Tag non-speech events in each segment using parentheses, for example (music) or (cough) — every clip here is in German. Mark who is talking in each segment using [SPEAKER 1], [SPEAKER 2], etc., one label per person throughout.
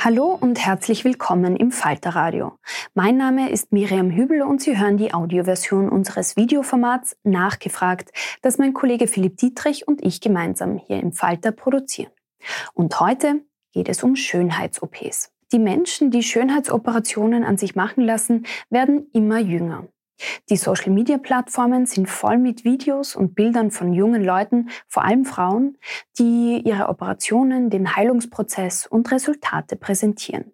[SPEAKER 1] Hallo und herzlich willkommen im Falterradio. Mein Name ist Miriam Hübel und Sie hören die Audioversion unseres Videoformats Nachgefragt, das mein Kollege Philipp Dietrich und ich gemeinsam hier im Falter produzieren. Und heute geht es um Schönheits-OPs. Die Menschen, die Schönheitsoperationen an sich machen lassen, werden immer jünger. Die Social-Media-Plattformen sind voll mit Videos und Bildern von jungen Leuten, vor allem Frauen, die ihre Operationen, den Heilungsprozess und Resultate präsentieren.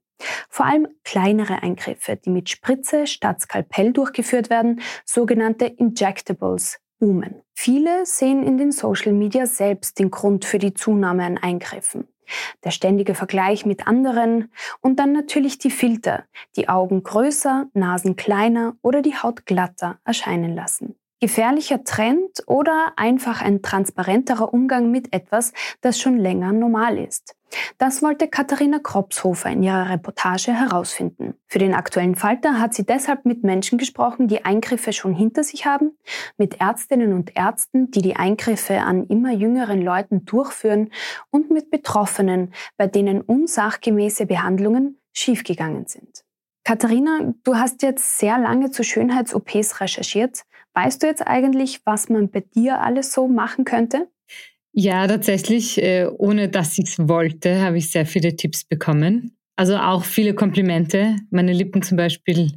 [SPEAKER 1] Vor allem kleinere Eingriffe, die mit Spritze statt Skalpell durchgeführt werden, sogenannte Injectables, boomen. Viele sehen in den Social Media selbst den Grund für die Zunahme an Eingriffen der ständige Vergleich mit anderen und dann natürlich die Filter, die Augen größer, Nasen kleiner oder die Haut glatter erscheinen lassen. Gefährlicher Trend oder einfach ein transparenterer Umgang mit etwas, das schon länger normal ist. Das wollte Katharina Kropshofer in ihrer Reportage herausfinden. Für den aktuellen Falter hat sie deshalb mit Menschen gesprochen, die Eingriffe schon hinter sich haben, mit Ärztinnen und Ärzten, die die Eingriffe an immer jüngeren Leuten durchführen und mit Betroffenen, bei denen unsachgemäße Behandlungen schiefgegangen sind. Katharina, du hast jetzt sehr lange zu Schönheits-OPs recherchiert. Weißt du jetzt eigentlich, was man bei dir alles so machen könnte?
[SPEAKER 2] Ja, tatsächlich, äh, ohne dass ich es wollte, habe ich sehr viele Tipps bekommen. Also auch viele Komplimente. Meine Lippen zum Beispiel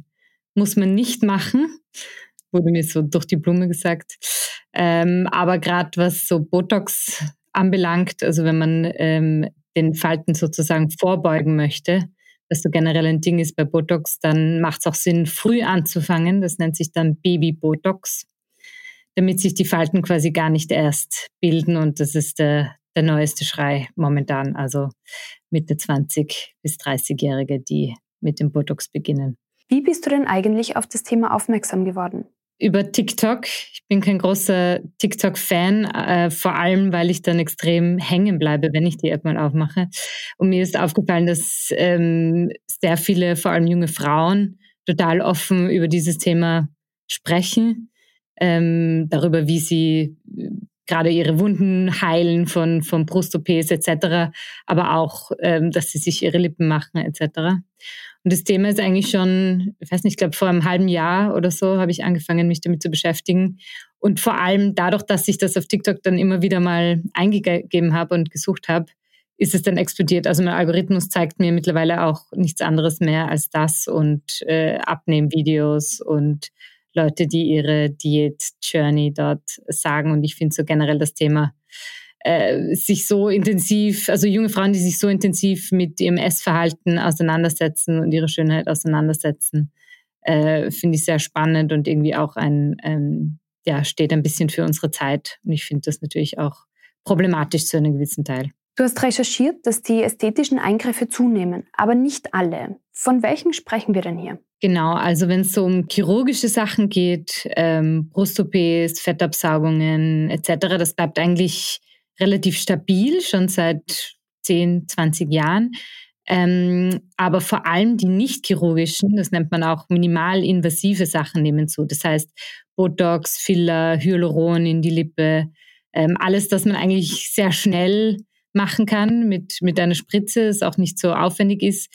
[SPEAKER 2] muss man nicht machen, wurde mir so durch die Blume gesagt. Ähm, aber gerade was so Botox anbelangt, also wenn man ähm, den Falten sozusagen vorbeugen möchte, was so generell ein Ding ist bei Botox, dann macht es auch Sinn, früh anzufangen. Das nennt sich dann Baby-Botox damit sich die Falten quasi gar nicht erst bilden. Und das ist der, der neueste Schrei momentan. Also Mitte 20 bis 30-Jährige, die mit dem Botox beginnen.
[SPEAKER 1] Wie bist du denn eigentlich auf das Thema aufmerksam geworden?
[SPEAKER 2] Über TikTok. Ich bin kein großer TikTok-Fan, äh, vor allem, weil ich dann extrem hängen bleibe, wenn ich die App mal aufmache. Und mir ist aufgefallen, dass ähm, sehr viele, vor allem junge Frauen, total offen über dieses Thema sprechen ähm, darüber, wie sie äh, gerade ihre Wunden heilen von, von Brust-OPs etc., aber auch, ähm, dass sie sich ihre Lippen machen etc. Und das Thema ist eigentlich schon, ich weiß nicht, ich glaube vor einem halben Jahr oder so habe ich angefangen, mich damit zu beschäftigen. Und vor allem dadurch, dass ich das auf TikTok dann immer wieder mal eingegeben habe und gesucht habe, ist es dann explodiert. Also mein Algorithmus zeigt mir mittlerweile auch nichts anderes mehr als das und äh, Abnehmvideos und Leute, die ihre Diät-Journey dort sagen. Und ich finde so generell das Thema äh, sich so intensiv, also junge Frauen, die sich so intensiv mit ihrem Essverhalten auseinandersetzen und ihre Schönheit auseinandersetzen, äh, finde ich sehr spannend und irgendwie auch ein, ähm, ja, steht ein bisschen für unsere Zeit. Und ich finde das natürlich auch problematisch zu einem gewissen Teil.
[SPEAKER 1] Du hast recherchiert, dass die ästhetischen Eingriffe zunehmen, aber nicht alle. Von welchen sprechen wir denn hier?
[SPEAKER 2] Genau, also wenn es so um chirurgische Sachen geht, ähm, Brust-OPs, Fettabsaugungen etc., das bleibt eigentlich relativ stabil, schon seit 10, 20 Jahren. Ähm, aber vor allem die nicht chirurgischen, das nennt man auch minimalinvasive Sachen, nehmen zu. Das heißt Botox, Filler, Hyaluron in die Lippe, ähm, alles, das man eigentlich sehr schnell machen kann mit, mit einer Spritze, es auch nicht so aufwendig ist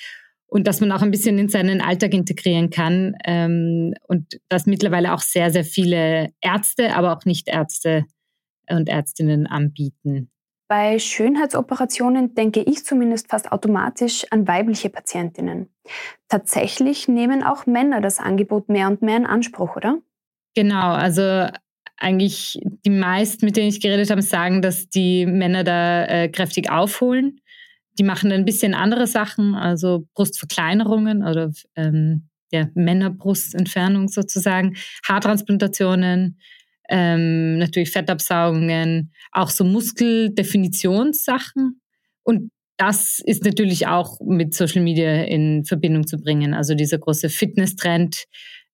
[SPEAKER 2] und dass man auch ein bisschen in seinen Alltag integrieren kann ähm, und dass mittlerweile auch sehr, sehr viele Ärzte, aber auch Nicht-Ärzte und Ärztinnen anbieten.
[SPEAKER 1] Bei Schönheitsoperationen denke ich zumindest fast automatisch an weibliche Patientinnen. Tatsächlich nehmen auch Männer das Angebot mehr und mehr in Anspruch, oder?
[SPEAKER 2] Genau, also eigentlich die meisten, mit denen ich geredet habe, sagen, dass die Männer da äh, kräftig aufholen. Die machen ein bisschen andere Sachen, also Brustverkleinerungen oder ähm, ja, Männerbrustentfernung sozusagen, Haartransplantationen, ähm, natürlich Fettabsaugungen, auch so Muskeldefinitionssachen. Und das ist natürlich auch mit Social Media in Verbindung zu bringen. Also dieser große Fitness-Trend,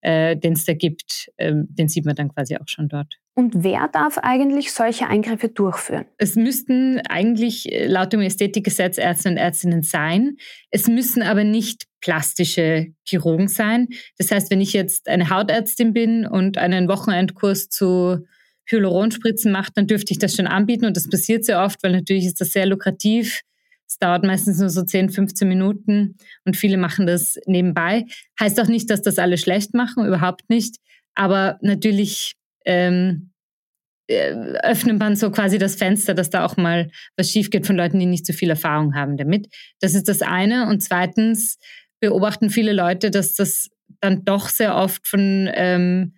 [SPEAKER 2] äh, den es da gibt, äh, den sieht man dann quasi auch schon dort.
[SPEAKER 1] Und wer darf eigentlich solche Eingriffe durchführen?
[SPEAKER 2] Es müssten eigentlich äh, laut dem Ästhetikgesetz Ärzte und Ärztinnen sein. Es müssen aber nicht plastische Chirurgen sein. Das heißt, wenn ich jetzt eine Hautärztin bin und einen Wochenendkurs zu Hyaluronspritzen mache, dann dürfte ich das schon anbieten und das passiert sehr oft, weil natürlich ist das sehr lukrativ es dauert meistens nur so 10, 15 Minuten und viele machen das nebenbei. Heißt auch nicht, dass das alle schlecht machen, überhaupt nicht. Aber natürlich ähm, äh, öffnet man so quasi das Fenster, dass da auch mal was schief geht von Leuten, die nicht so viel Erfahrung haben damit. Das ist das eine. Und zweitens beobachten viele Leute, dass das dann doch sehr oft von ähm,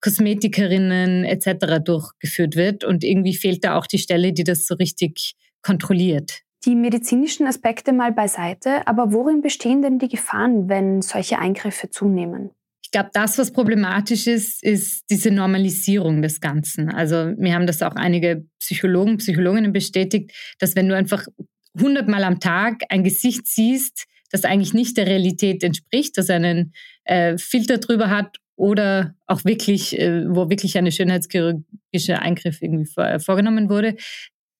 [SPEAKER 2] Kosmetikerinnen etc. durchgeführt wird. Und irgendwie fehlt da auch die Stelle, die das so richtig kontrolliert.
[SPEAKER 1] Die medizinischen Aspekte mal beiseite, aber worin bestehen denn die Gefahren, wenn solche Eingriffe zunehmen?
[SPEAKER 2] Ich glaube, das, was problematisch ist, ist diese Normalisierung des Ganzen. Also mir haben das auch einige Psychologen, Psychologinnen bestätigt, dass wenn du einfach hundertmal am Tag ein Gesicht siehst, das eigentlich nicht der Realität entspricht, das einen äh, Filter drüber hat oder auch wirklich, äh, wo wirklich eine schönheitschirurgische Eingriff irgendwie vor, vorgenommen wurde,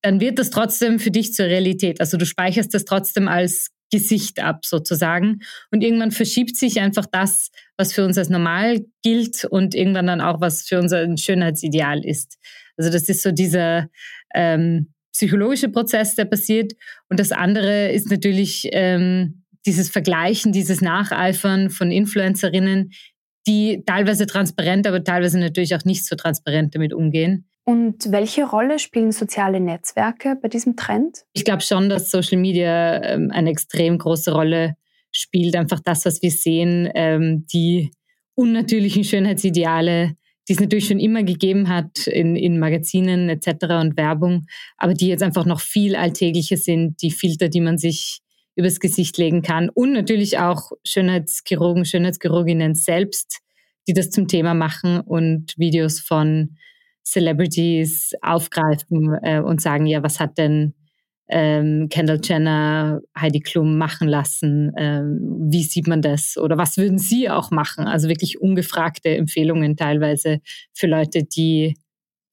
[SPEAKER 2] dann wird das trotzdem für dich zur Realität. Also du speicherst das trotzdem als Gesicht ab sozusagen. Und irgendwann verschiebt sich einfach das, was für uns als normal gilt und irgendwann dann auch, was für unser Schönheitsideal ist. Also das ist so dieser ähm, psychologische Prozess, der passiert. Und das andere ist natürlich ähm, dieses Vergleichen, dieses Nacheifern von Influencerinnen, die teilweise transparent, aber teilweise natürlich auch nicht so transparent damit umgehen.
[SPEAKER 1] Und welche Rolle spielen soziale Netzwerke bei diesem Trend?
[SPEAKER 2] Ich glaube schon, dass Social Media ähm, eine extrem große Rolle spielt. Einfach das, was wir sehen, ähm, die unnatürlichen Schönheitsideale, die es natürlich schon immer gegeben hat in, in Magazinen etc. und Werbung, aber die jetzt einfach noch viel alltäglicher sind, die Filter, die man sich übers Gesicht legen kann und natürlich auch Schönheitschirurgen, Schönheitschirurginnen selbst, die das zum Thema machen und Videos von Celebrities aufgreifen äh, und sagen, ja, was hat denn ähm, Kendall Jenner, Heidi Klum machen lassen? Ähm, wie sieht man das? Oder was würden Sie auch machen? Also wirklich ungefragte Empfehlungen teilweise für Leute, die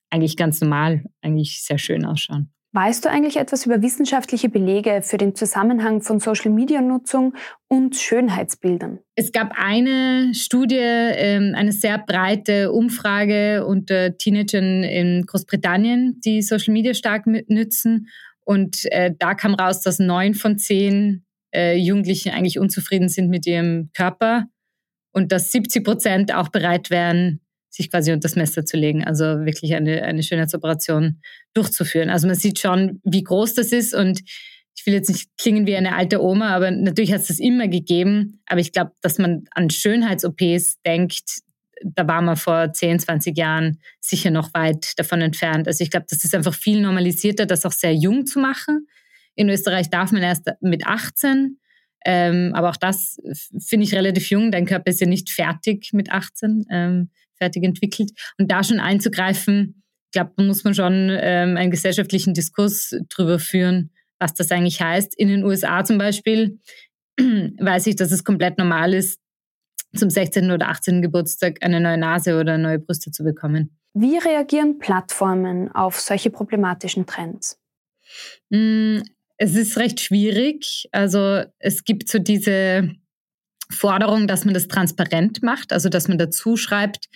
[SPEAKER 2] eigentlich ganz normal, eigentlich sehr schön ausschauen.
[SPEAKER 1] Weißt du eigentlich etwas über wissenschaftliche Belege für den Zusammenhang von Social-Media-Nutzung und Schönheitsbildern?
[SPEAKER 2] Es gab eine Studie, ähm, eine sehr breite Umfrage unter Teenagern in Großbritannien, die Social Media stark nützen. Und äh, da kam raus, dass neun von zehn äh, Jugendlichen eigentlich unzufrieden sind mit ihrem Körper und dass 70 Prozent auch bereit wären, sich quasi unter das Messer zu legen, also wirklich eine, eine Schönheitsoperation durchzuführen. Also man sieht schon, wie groß das ist und ich will jetzt nicht klingen wie eine alte Oma, aber natürlich hat es das immer gegeben. Aber ich glaube, dass man an Schönheits-OPs denkt, da war man vor 10, 20 Jahren sicher noch weit davon entfernt. Also ich glaube, das ist einfach viel normalisierter, das auch sehr jung zu machen. In Österreich darf man erst mit 18. Ähm, aber auch das finde ich relativ jung. Dein Körper ist ja nicht fertig mit 18, ähm, fertig entwickelt. Und da schon einzugreifen, ich glaube, da muss man schon ähm, einen gesellschaftlichen Diskurs drüber führen, was das eigentlich heißt. In den USA zum Beispiel (clears throat) weiß ich, dass es komplett normal ist, zum 16. oder 18. Geburtstag eine neue Nase oder neue Brüste zu bekommen.
[SPEAKER 1] Wie reagieren Plattformen auf solche problematischen Trends?
[SPEAKER 2] Mm, es ist recht schwierig. Also es gibt so diese Forderung, dass man das transparent macht, also dass man dazu schreibt,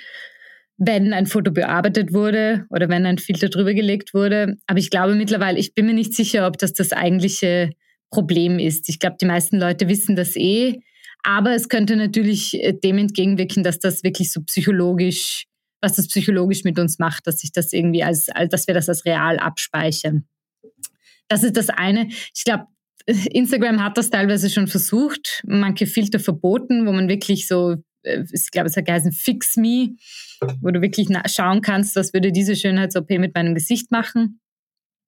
[SPEAKER 2] wenn ein Foto bearbeitet wurde oder wenn ein Filter drüber gelegt wurde. Aber ich glaube mittlerweile, ich bin mir nicht sicher, ob das das eigentliche Problem ist. Ich glaube, die meisten Leute wissen das eh. Aber es könnte natürlich äh, dem entgegenwirken, dass das wirklich so psychologisch, was das psychologisch mit uns macht, dass sich das irgendwie als, als dass wir das als real abspeichern. Das ist das eine. Ich glaube, Instagram hat das teilweise schon versucht, manche Filter verboten, wo man wirklich so, äh, ich glaube, es hat geheißen Fix Me, wo du wirklich schauen kannst, was würde diese Schönheits-OP mit meinem Gesicht machen.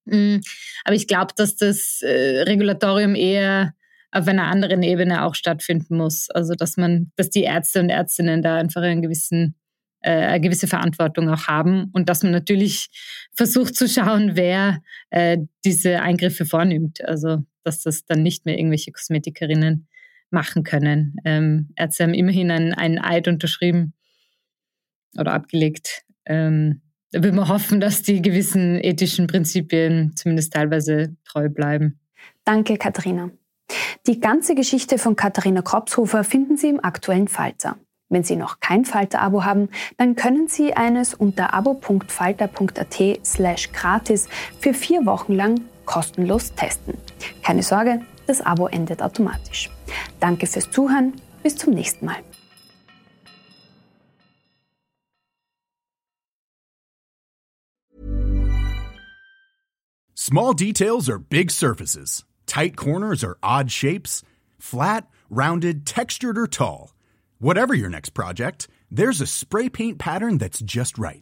[SPEAKER 2] Mm, aber ich glaube, dass das äh, Regulatorium eher auf einer anderen Ebene auch stattfinden muss. Also dass man, dass die Ärzte und Ärztinnen da einfach einen gewissen, äh, eine gewisse Verantwortung auch haben und dass man natürlich versucht zu schauen, wer äh, diese Eingriffe vornimmt. Also dass das dann nicht mehr irgendwelche Kosmetikerinnen machen können. Ähm, Ärzte haben immerhin einen, einen Eid unterschrieben oder abgelegt. Ähm, da will man hoffen, dass die gewissen ethischen Prinzipien zumindest teilweise treu bleiben.
[SPEAKER 1] Danke, Katharina. Die ganze Geschichte von Katharina Kropshofer finden Sie im aktuellen Falter. Wenn Sie noch kein Falter-Abo haben, dann können Sie eines unter abo.falter.at slash gratis für vier Wochen lang kostenlos testen. Keine Sorge, das Abo endet automatisch. Danke fürs Zuhören, bis zum nächsten Mal.
[SPEAKER 3] Small details are big surfaces. Tight corners or odd shapes? Flat, rounded, textured, or tall? Whatever your next project, there's a spray paint pattern that's just right.